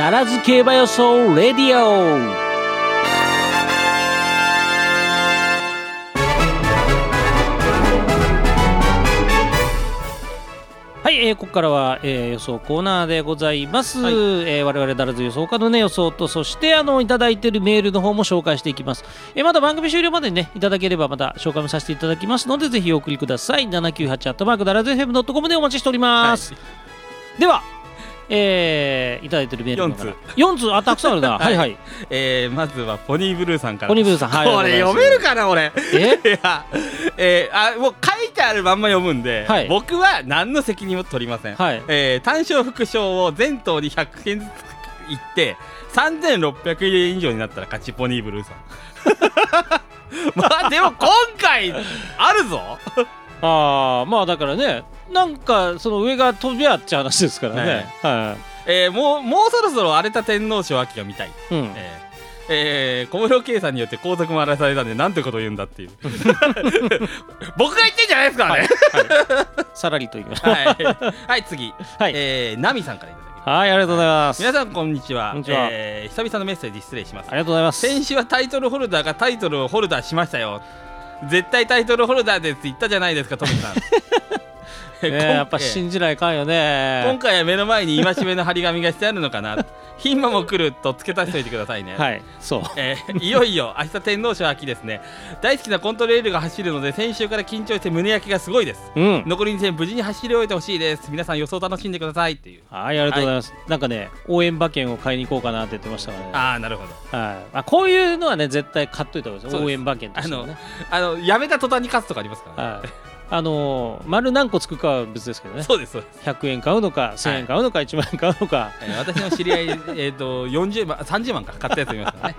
ダラズ競馬予想レディオ。はい、えー、ここからは、えー、予想コーナーでございます、はい。えー我々ダラズ予想家のね予想とそしてあのいただいているメールの方も紹介していきます、えーまた番組終了までにねいただければまた紹介もさせていただきますのでぜひお送りください。798アットマークダラズ FM.com でお待ちしております、ではえー、いただいているメールの中から。4通あたくさんあるな。はいはい。えー、まずはポニーブルーさんから。ポニーブルーさんはいこれ読めるかな俺。え？いやえー、あもう書いてあるまんま読むんで、はい。僕は何の責任も取りません、はい。えー、単勝副賞を全頭に100件ずついって3600円以上になったら勝ちポニーブルーさん。まあでも今回あるぞああまあだからねなんかその上が飛び合っちゃう話ですからね。はえー、もうもうそろそろ荒れた天皇賞秋が見たい。い、うん、えーえー小室圭さんによって皇族も荒らされたんでなんてことを言うんだっていう。僕が言ってんじゃないですからねさらりといきましょう。はい、はい、次、はい。えー、ナミさんからいただきます。はいありがとうございます。皆さんこんにちは。こえー久々のメッセージ失礼します。ありがとうございます。先週はタイトルホルダーがタイトルをホルダーしましたよ絶対タイトルホルダーですって言ったじゃないですかトミさん。やっぱ信じないかんよね。今回は目の前に戒めの張り紙がしてあるのかな牝馬も来ると付け足しておいてくださいね。はいそう。えーいよいよ明日天皇賞秋ですね。大好きなコントレールが走るので先週から緊張して胸焼けがすごいです。うん。残り2戦無事に走り終えてほしいです。皆さん予想楽しんでください。っていう。はいありがとうございます、なんかね応援馬券を買いに行こうかなって言ってましたから。ねああなるほど。はい。あこういうのはね絶対買っといた方がいいです応援馬券としてもね。あのやめた途端に勝つとかありますからね、はいあのー丸何個つくかは別ですけどね。そうですそうです、100円買うのか1000円買うのか1万円買うのか。えー私の知り合いえーと40万30万か買ったやついますからね。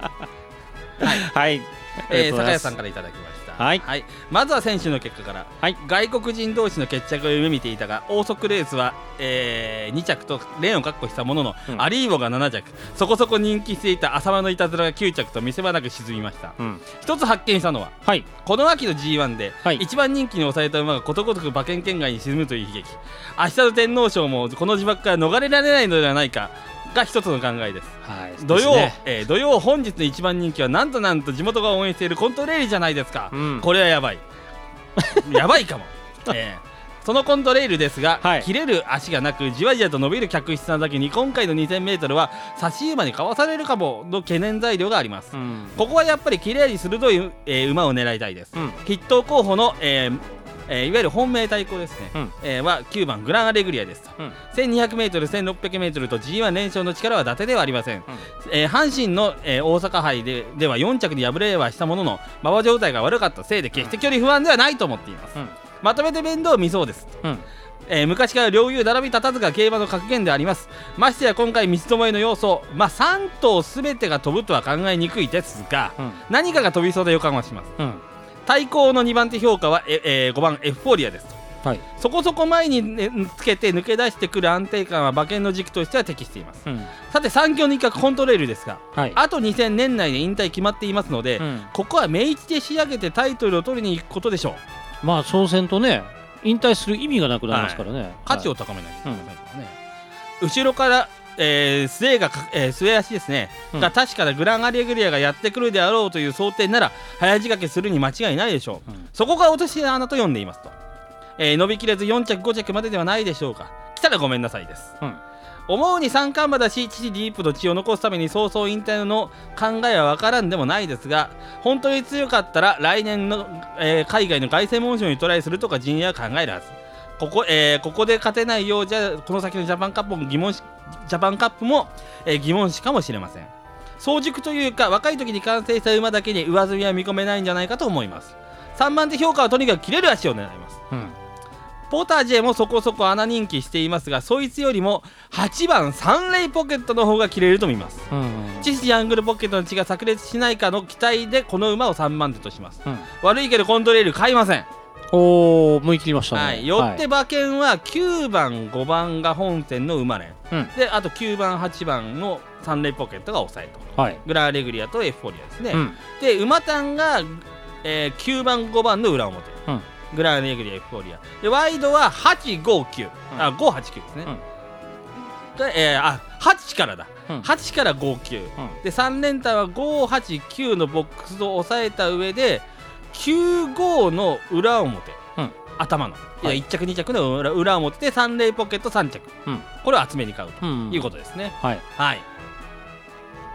はい。えー、酒屋さんかからいただきましたはい。まずは選手の結果から、はい。外国人同士の決着を夢見ていたが王速レースは、え2着とレーンを確保したものの、うん。アリーボが7着。そこそこ人気していた浅間のいたずらが9着と見せ場なく沈みました。うん。一つ発見したのははい。この秋の G1 で、はい。一番人気に抑えた馬がことごとく馬券圏外に沈むという悲劇。明日の天皇賞もこの呪縛から逃れられないのではないかが一つの考えです。はい土曜、ねえー土曜本日の一番人気はなんとなんと地元が応援しているコントレールじゃないですか、うん。これはやばい。やばいかも、えーそのコントレールですが、はい。切れる足がなくじわじわと伸びる客室なだけに今回の 2000m は差し馬にかわされるかもの懸念材料があります、うん。ここはやっぱり切れ味鋭い、えー馬を狙いたいです、うん。筆頭候補の、えーえーいわゆる本命対抗ですね、うん。えーは9番グランアレグリアですと、うん。1200m、1600m と G1 連勝の力は伊達ではありません、えー阪神の、えー大阪杯ででは4着に敗れはしたものの馬場状態が悪かったせいで決して距離不安ではないと思っています、うん。まとめて面倒を見そうです、うん。えー昔から両雄並び立たずが競馬の格言であります。ましてや今回三つどもえの要素まあ3頭全てが飛ぶとは考えにくいですがうん。何かが飛びそうで予感はします。うん対抗の2番手評価は、ええー5番エフフォーリアですはい。そこそこ前に、ね、つけて抜け出してくる安定感は馬券の軸としては適しています。うん。さて3強の一角コントレールですがはい。あと2000年内で引退決まっていますので、うん。ここは明一で仕上げてタイトルを取りに行くことでしょう。まあそうせんとね引退する意味がなくなりますからね、価値をを高めないといけませんからね、後ろから、えー、スウェーがか、えー、スウェー足ですね、うん。が確かなグランアレグリアがやってくるであろうという想定なら早仕掛けするに間違いないでしょう、うん。そこが落とし穴と呼んでいますと、えー伸びきれず4着5着までではないでしょうか。来たらごめんなさいです、うん。思うに三冠馬だし父ディープの血を残すために早々引退の考えは分からんでもないですが本当に強かったら来年の、えー海外の凱旋門賞にトライするとか陣営は考えるはずここ,、えーここで勝てないようじゃこの先のジャパンカップも疑問しジャパンカップも、えー疑問視かもしれません。早熟というか若い時に完成した馬だけに上積みは見込めないんじゃないかと思います。3番手評価はとにかく切れる足を狙います。うん。ポータージェもそこそこ穴人気していますがそいつよりも8番サンレイポケットの方が切れると見ます。うんチシアングルポケットの血が炸裂しないかの期待でこの馬を3番手とします。うん。悪いけどコントレール買いません、おお向い切りましたね。はい、よって馬券は9番5番が本戦の馬連うん。であと9番8番のサンレイポケットが抑えとはい。グラーレグリアとエフフォリアですね、うん。で馬単が、えー9番5番の裏表、うん。グラーレグリアエフフォリア。でワイドは859、うん。あ589ですね、うん。が、えー、あ8からだ、うん。8から59うん。で3連単は589のボックスを押さえた上で95の裏表、うん。頭の、いやはい。1着2着の裏裏表で3レイポケット3着、うん。これを厚めに買うと。うん。いうことですね、はい。はい。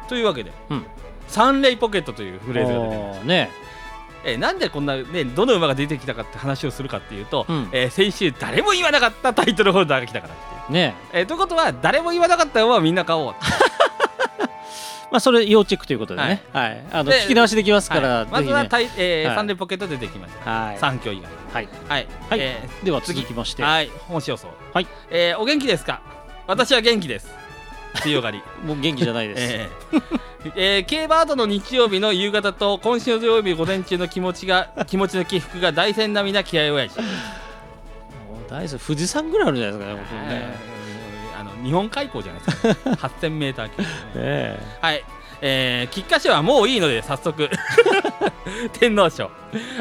というわけで、うん。3レイポケットというフレーズが出てきましたおーね。えーなんでこんなねどの馬が出てきたかって話をするかっていうと、うん。えー先週誰も言わなかったタイトルホルダーが来たからっていう、ね。えーということは誰も言わなかった馬をみんな買おうまあそれ要チェックということでね。はい。あので聞き直しできますからはい。まずはぜひねタイ、えーはい。サンデーポケットで出てきました、はい。三強以外はい。はい、はい。えでは次続きまして。ーはい。本市予想。はい。えーお元気ですか？私は元気です。強がり。もう元気じゃないです。えー。えー競馬後の日曜日の夕方と今週の土曜日午前中の気持ちが 気持ちの起伏が大戦並みな気合親父。大好き富士山ぐらいあるんじゃないですかねね日本海溝じゃないですか。8000m 級、ね、え。はい。えー、菊花賞はもういいので早速。天皇賞。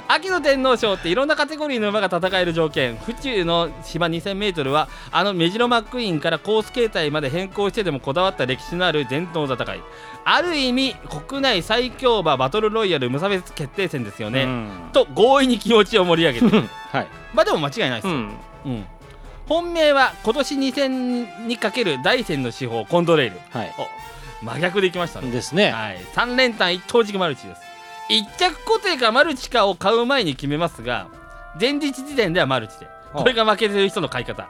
秋の天皇賞っていろんなカテゴリーの馬が戦える条件。府中の芝 2000m はあのメジロマックイーンからコース形態まで変更してでもこだわった歴史のある伝統戦い。ある意味国内最強馬バトルロイヤル無差別決定戦ですよね、と強引に気持ちを盛り上げて。はい。まあでも間違いないですよ、うん。うん本命は今年2戦にかける大戦の手法コントレイル。はい。真逆でいきましたね。ですね。はい、3連単一等軸マルチです。一着固定かマルチかを買う前に決めますが前日時点ではマルチで。あこれが負けてる人の買い方。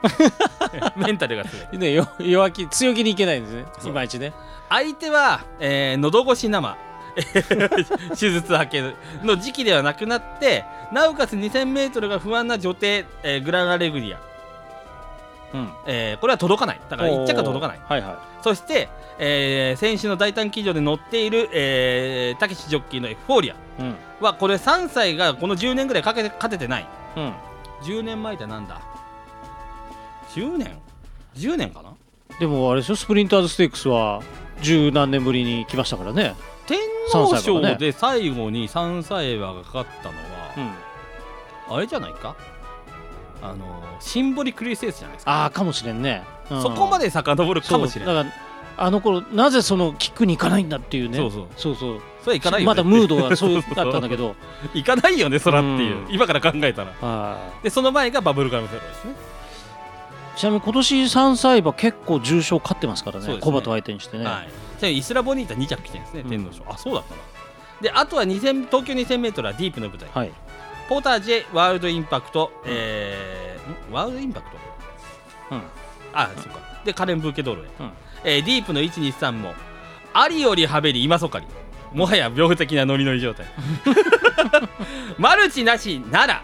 メンタルが強い。ねよ弱気強気にいけないんですね。いまいちね。相手は、えー喉越し生。手術明けの時期ではなくなってなおかつ 2000m が不安な女帝、えーグランアレグリア、うん。えーこれは届かない。だから1着は届かない。はいはそして、えー先週の大胆騎乗で乗っている、えー、たけしジョッキーのエフフォーリアはこれ3歳がこの10年ぐらいかけて勝ててない。うん。10年前ってなんだ？10年？10年かな？でもあれでしょスプリンターズステークスは十何年ぶりに来ましたからね。天皇3歳からね賞で最後に3歳馬が勝ったのうん。は、あれじゃないか？あのシンボリクリスエースじゃないですか、ああかもしれんね、うん。そこまで遡るかもしれない。そう。だからあの頃なぜそのキックに行かないんだっていうね。そうそう。そうそう。それはいかないよ、ね、まだムードがそうだったんだどけど。行かないよねそらっていう、うん。今から考えたら。はでその前がバブルガムフェローですね。いちなみに今年3歳馬結構重賞勝ってますからね。ね。コバと相手にしてね、はい。ちなみにイスラボニータ2着来てるんですね、うん。天皇賞。あそうだったなであとは2000東京 2000m はディープの舞台。はいポータージェワールドインパクト、えーん？ワールドインパクト？うん。あそうか。でカレンブーケドールへ、うん。えーディープの123もありよりはべり今そかりもはや病的なノリノリ状態。マルチなしなら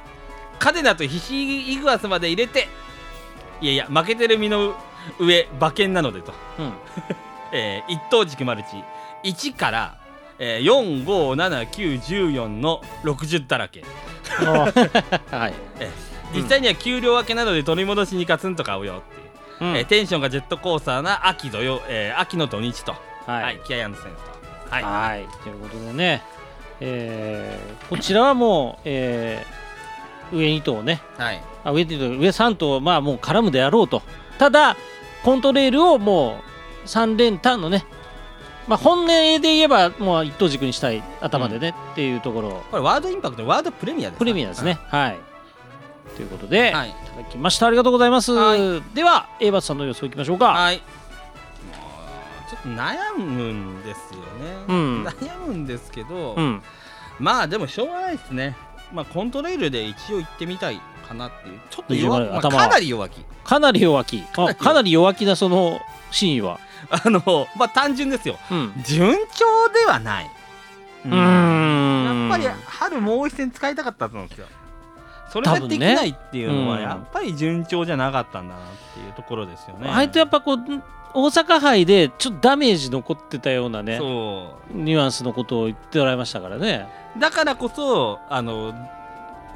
カデナとヒシイグアスまで入れていやいや負けてる身の上馬券なのでと、うん。えー一等軸マルチ。1から、えー、457914の60だらけ。実際には給料明けなので取り戻しにガツンと買うよっていう、うん。えーテンションがジェットコースターな秋土曜、えー秋の土日と、ははい。い、気合いのセンスと。はい、はい、ということでね、えーこちらはもう、えー上2頭ね、はい、あ上2頭上3頭はまあもう絡むであろうと、ただ、コントレールをもう3連単のね、まあ、本音で言えばもう一等軸にしたい頭でね、っていうところ、これワードインパクトワードプレミアですプレミアですね。はい。ということで、はい。い、ただきました。ありがとうございます。はでは、エイバスさんの予想いきましょうか。はい。ちょっと悩むんですよね、うん。悩むんですけど、うん、まあでもしょうがないですねまあコントレールで一応行ってみたいかなっていう。ちょっと20弱まあ、かなり弱気。かなり弱気。あかなり弱気なその真意は。あのまあ単純ですよ。うん。順調ではない、うーん。やっぱり春もう一戦使いたかったと思うんですよそれができないっていうのはやっぱり順調じゃなかったんだなっていうところですよね。あえてやっぱこう大阪杯でちょっとダメージ残ってたようなねそニュアンスのことを言っておられましたからね。うだからこそあの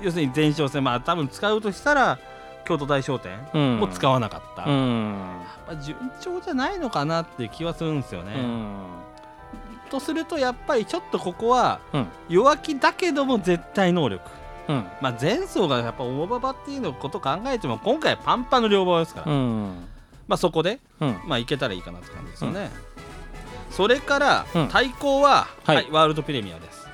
要するに前哨戦まあ多分使うとしたら京都大商店うん。も使わなかった、うやん。っぱ順調じゃないのかなっていう気はするんですよね。うん。とするとやっぱりちょっとここはうん弱気だけども絶対能力。うん。まあ前走がやっぱ大馬場っていうのこと考えても今回はパンパンの両馬場ですから、うん。まあ、そこで、うん。まあ、行けたらいいかなって感じですよね、それから、うん。対抗は、はい。はいワールドプレミアです、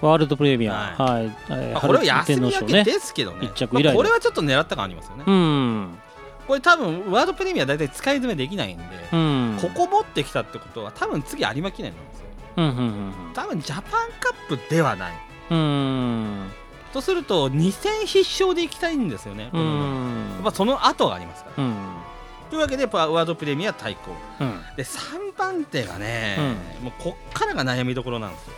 ワールドプレミア。はい。はい、えーまあ、これは春休み明けですけどね。一着以来のまあこれはちょっと狙った感ありますよね、うん。これ多分ワールドプレミア大体使い詰めできないんで、うん。ここ持ってきたってことは多分次有馬記念なんですよ。うんうん多分ジャパンカップではない。うんうんとすると2戦必勝でいきたいんですよね、うやっんぱその後がありますから、うん。というわけでパワードプレミア対抗。うん。で3番手がね、もうこっからが悩みどころなんですよ、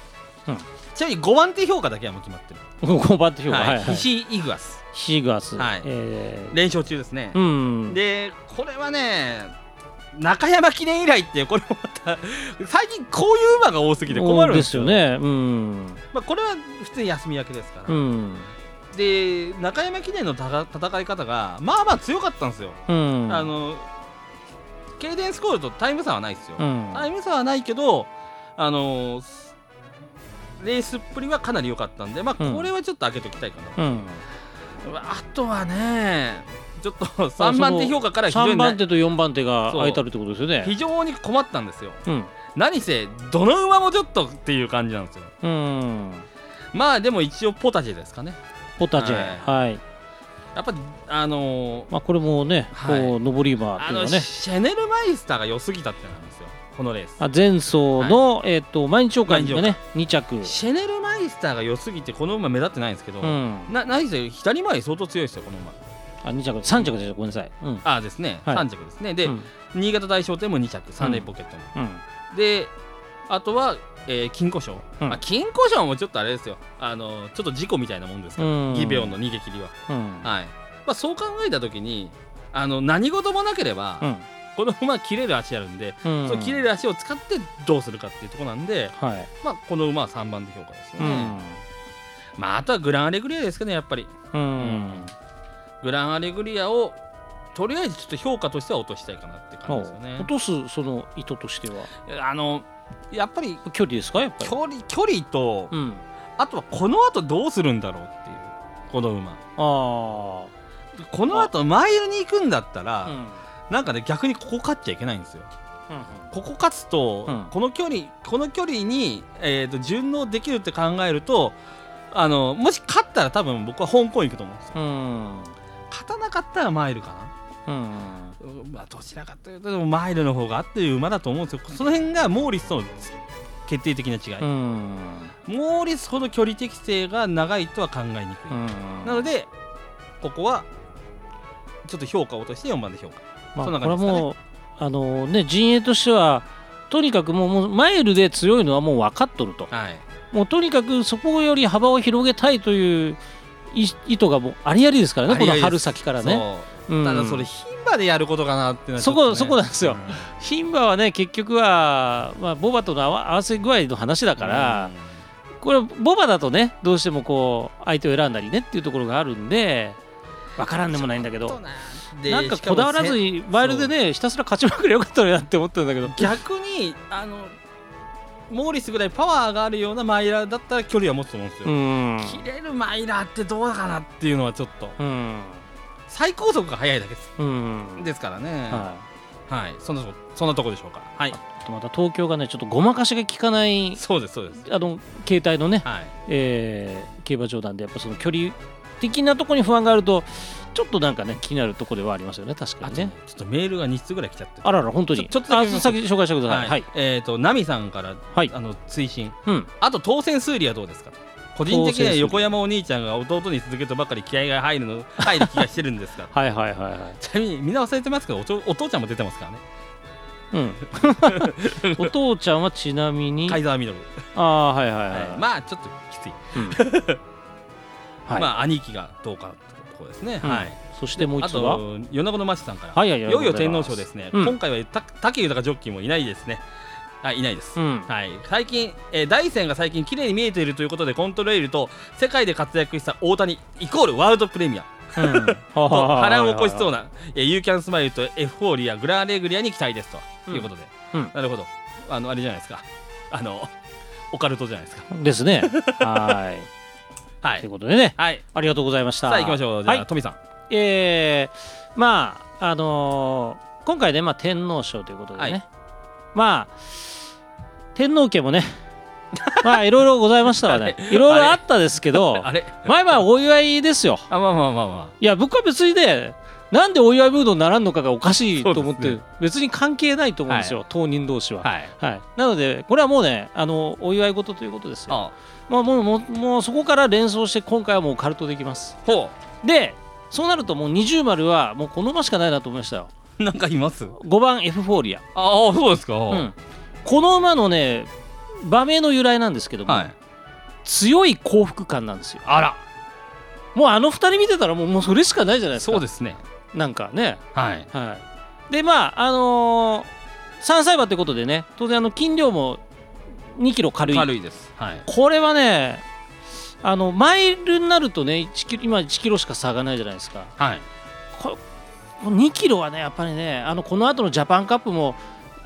うん。ちなみに5番手評価だけはもう決まってる、5番手評価。はい。はいはい。ヒシイグアス。シーガース。はい。え連勝中ですね。ー、うん。でこれはね中山記念以来ってこれもまた最近こういう馬が多すぎて困るんでですすよよね。うん。まあ、これは普通に休み明けですから、うん。で中山記念の戦い方がまあまあ強かったんですよ、うん。あのケイデンスコールとタイム差はないですよ、うん。タイム差はないけどあのレースっぷりはかなり良かったんで、まあ、うん。これはちょっと開けておきたいかな、うん。あとはねちょっと 3番手評価から非常3にな番手と4番手が空いたるってことですよね。非常に困ったんですよ。うん。何せどの馬もちょっとっていう感じなんですよ。うん。まあでも一応ポタジェですかね。ポタジェ。ははい。やっぱあのーまあこれもねはい。こう上り馬っていうのはね。シェネルマイスターが良すぎたってなんですよ。このレース。あ前走のえっと毎日紹介で毎ね2着。シェネルマイスターが良すぎてこの馬目立ってないんですけど、うん。な何せ左回り相当強いですよこの馬あ2着。3着でしたごめんなさい。うん。あですね、はい。3着ですね。で、うん。新潟大商店も2着。サンデーポケットも、うん。であとは、えー金庫賞、うん。まあ、金庫賞もちょっとあれですよ。あのちょっと事故みたいなもんですから、うん。ギベオンの逃げ切りは、うん。はい。まあ、そう考えた時にあの何事もなければ、うん。この馬は切れる足あるんで、うん。その切れる足を使ってどうするかっていうところなんで、はい。まあ、この馬は3番で評価ですよね、うん。まあ、あとはグランアレグリアですかねやっぱり。うんグランアレグリアをとりあえずちょっと評価としては落としたいかなって感じですよね。落とすその意図としては？あのやっぱり距離ですかやっぱり？距離距離と、うん。あとはこの後どうするんだろうっていうこの馬。あこの後マイルに行くんだったら、あうん。なんかね逆にここ勝っちゃいけないんですよ。うん。ここ勝つと、うん。この距離この距離に、えー、と順応できるって考えるとあのもし勝ったら多分僕は香港行くと思うんですよ。うん勝たなかったらマイルかな。うんうんまあ、どちらかというとでもマイルの方が合ってる馬だと思うんですよ。その辺がモーリスとの決定的な違い、うんモーリスほど距離適性が長いとは考えにくい、なのでここはちょっと評価を落として4番で評価。まあ、そんなこれは感じですかね。もうあのね陣営としてはとにかくもうもうマイルで強いのはもう分かっとると。はい。もうとにかくそこより幅を広げたいという意意図がもうありありですからねこの春先からね。ただそれ牝馬でやることかなってそこそこなんですよ。うん牝馬はね結局は、まあ、ボバとの合わ合わせ具合の話だから、これボバだとねどうしてもこう相手を選んだりねっていうところがあるんで分からんでもないんだけど。なんかこだわらずせにマイルでねひたすら勝ちまくりゃよかったのになって思ってるんだけど。逆にあのモーリスぐらいパワーがあるようなマイラーだったら距離は持つと思うんですよ、うん。切れるマイラーってどうだかなっていうのはちょっと。うん。最高速が速いだけです。うん。ですからね。ははい、そんなとこそんなとこでしょうか。はい。また東京がねちょっとごまかしが効かない。そうですそうです。あの携帯のね、はい。えー競馬場なんでやっぱその距離的なところに不安があるとちょっとなんかね気になるところではありますよね確かにね。ちょっとメールが2つぐらい来ちゃってあらら本当に。ちょっと先紹介してください。はい、えっ、とナミさんから、はい。あの追伸。うん。あと当選数理はどうですか？と個人的には横山お兄ちゃんが弟に続けるとばかり気合が入るの入る気がしてるんですが はいはいはいはい。ちなみにみんな忘れてますけどおお父ちゃんも出てますからね。うん。お父ちゃんはちなみにカイザーミドル、ああはいはいはい、はい。まあちょっときつい、うん はい、まあ兄貴がどうかところですね、うん。はい。そしてもうあ一つは？と米子の町さんから、はいはいはいいよいよ天皇賞ですね、うん。今回はた武豊ジョッキーもいないですね。はいいないです、うん。はい、最近、えー大山が最近綺麗に見えているということでコントレイルと世界で活躍した大谷イコールワールドプレミア。うん。と波乱を起こしそうなユーキャンスマイルとエフフォーリアグランレグリアに期待ですということで、うんなるほどあのあれじゃないですかあのオカルトじゃないですかですねはいというはいことでね。はい。ありがとうございました。さあ行きましょう。じゃあ、はい。トミさん。えー、まああのー今回ね、まあ、天皇賞ということでね、はい。まあ天皇家もね まあいろいろございましたわね。いろいろあったですけど あれ？まあまあお祝いですよ。あまあまあまあまいや僕は別にねなんでお祝いムードにならんのかがおかしいと思って、ね。別に関係ないと思うんですよ、当人同士は、あはい。はい、なのでこれはもうねあのお祝い事ということですよ。あまあ、もうもうもうそこから連想して今回はもうカルトできます。ほでそうなるともう二重丸はもうこの馬しかないなと思いましたよ。う なんかいます？5番エフフォーリア、ああそうですか、うん、この馬のね馬名の由来なんですけども、はい。強い幸福感なんですよ。あら。もうあの二人見てたらもうもうそれしかないじゃないですか。そうですねなんかね。はい。はい。でまああのー、3歳馬ということでね当然あの斤量も2キロ軽い。軽いです。はい。これはねあのマイルになるとね1キロ今1キロしか差がないじゃないですか。はい。ここ2キロはねやっぱりねあのこの後のジャパンカップも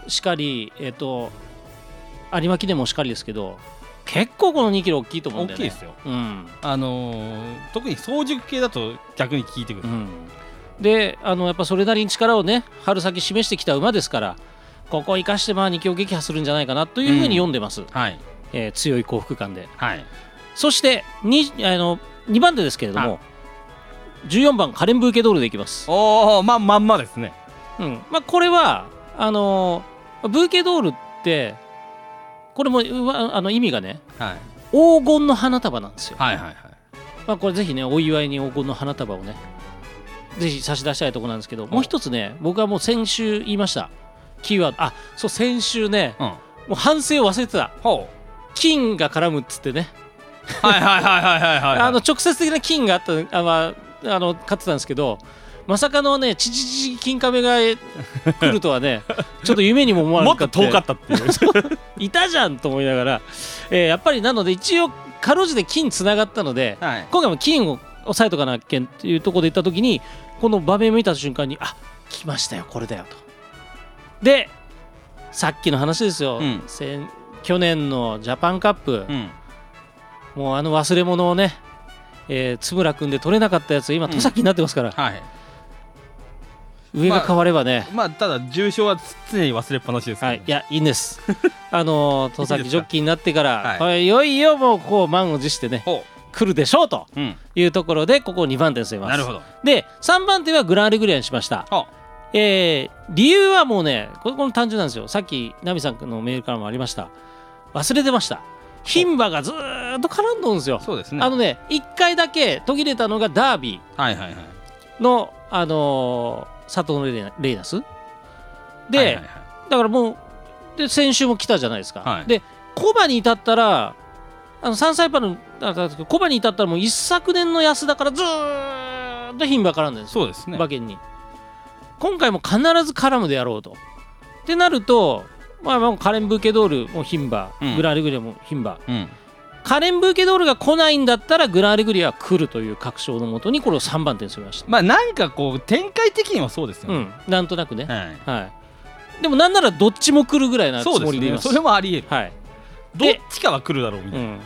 しかりえっ、と有馬記念もしかりですけど結構この2キロ大きいと思うんだよね。大きいですよ。うん、あのー特に早熟系だと逆に効いてくる、うん、であのやっぱそれなりに力をね春先示してきた馬ですからここを生かしてまあ2強撃破するんじゃないかなというふうに読んでます、はい。えー強い幸福感で。はい。そして 2, あの2番手ですけれども、は14番カレンブーケドールでいきます、おおまあまんまですね。うん。まあ、これはあのーブーケドールってこれもうわあの意味がねはい。黄金の花束なんですよ、はいはいはい。まあ、これぜひねお祝いに黄金の花束をねぜひ差し出したいところなんですけどもう一つね僕はもう先週言いました。キーワード。あそう先週ねうん。もう反省を忘れてた。ほ金が絡むっつってね。うはいはいはいはいはいはい。あの直接的な金があったあ、まあ、あの買ってたんですけどまさかのねチチチ金亀が 来るとはねちょっと夢にも思わなかったもっと遠かったっていう。いたじゃんと思いながら、えーやっぱりなので一応かろうじて金つながったのではい。今回も金を押さえとかなきゃっていうところで行った時にこの場面を見た瞬間にあ来ましたよこれだよと。でさっきの話ですよ、うん。先去年のジャパンカップ、うん。もうあの忘れ物をね、えー、津村君で取れなかったやつ今うん。戸崎になってますから、はい。上が変わればね、まあただ重症は常に忘れっぱなしですけどはい、いやいいんです。あのー戸崎ジョッキーになってからはい。これいよいよもうこう満を持してね。ほ来るでしょうというところでここ2番手に据えます。なるほど。で3番手はグランアレグリアにしました。ほえー理由はもうねこれこの単純なんですよ。さっきナミさんのメールからもありました。忘れてました。牝馬がずーっと絡んどんですよ。そうですね。あのね1回だけ途切れたのがダービはいはいはい。ーの、あのー佐藤レレイナス。で、はいはいはい。だからもうで先週も来たじゃないですか、はい。でコバに至ったらあの3歳馬のあコバに至ったらもう一昨年の安田からずーっと牝馬絡んでるんですよ。そうですね。馬券に。今回も必ず絡むであろうと。ってなるとまあ、まあカレン・ブーケドールも牝馬、うん。グランアレグリアも牝馬。うん。カレン・ブーケドールが来ないんだったらグランアレグリアは来るという確証のもとにこれを3番手にしました。まあなんかこう展開的にはそうですよね。うん。なんとなくね、はい。はい。でもなんならどっちも来るぐらいなつもりでいます。ね。それもありえる。はい、どっちかは来るだろうみたいな。うん、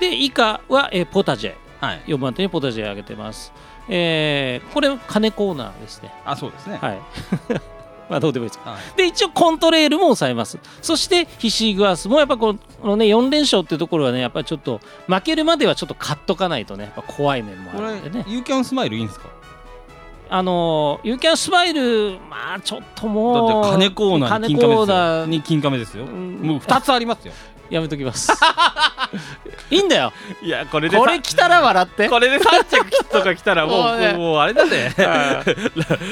で以下は、えーポタジェ。はい。4番手にポタジェ挙げてます。えーこれ金コーナーですね。あそうですね。はい。まあどうでもいいです。はい。で一応コントレールも抑えます。そしてヒシーグアスもやっぱこのね4連勝っていうところはねやっぱりちょっと負けるまではちょっと買っとかないとねやっぱ怖い面もあるんでね。ユーキャンスマイルいいんですか？あのユーキャンスマイルまあちょっともうだって金コーナーに金亀ですよ。金亀ですよ。うん。もう2つありますよ。やめときます いいんだよ。いやこれこれ来たら笑って。これで3着とか来たらも もうねうもうあれだぜ。は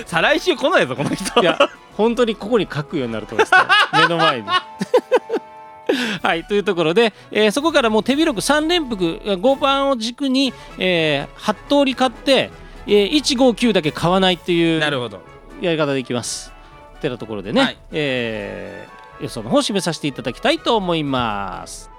再来週来ないぞこの人。いや本当にここに書くようになると思いますね。目の前に。はいというところで、えーそこからもう手広く3連複5番を軸に、えー、8通り買って、えー、159だけ買わないっていうなるほど。やり方でいきます。ってなところでね、はい。えー予想の方を示させていただきたいと思います。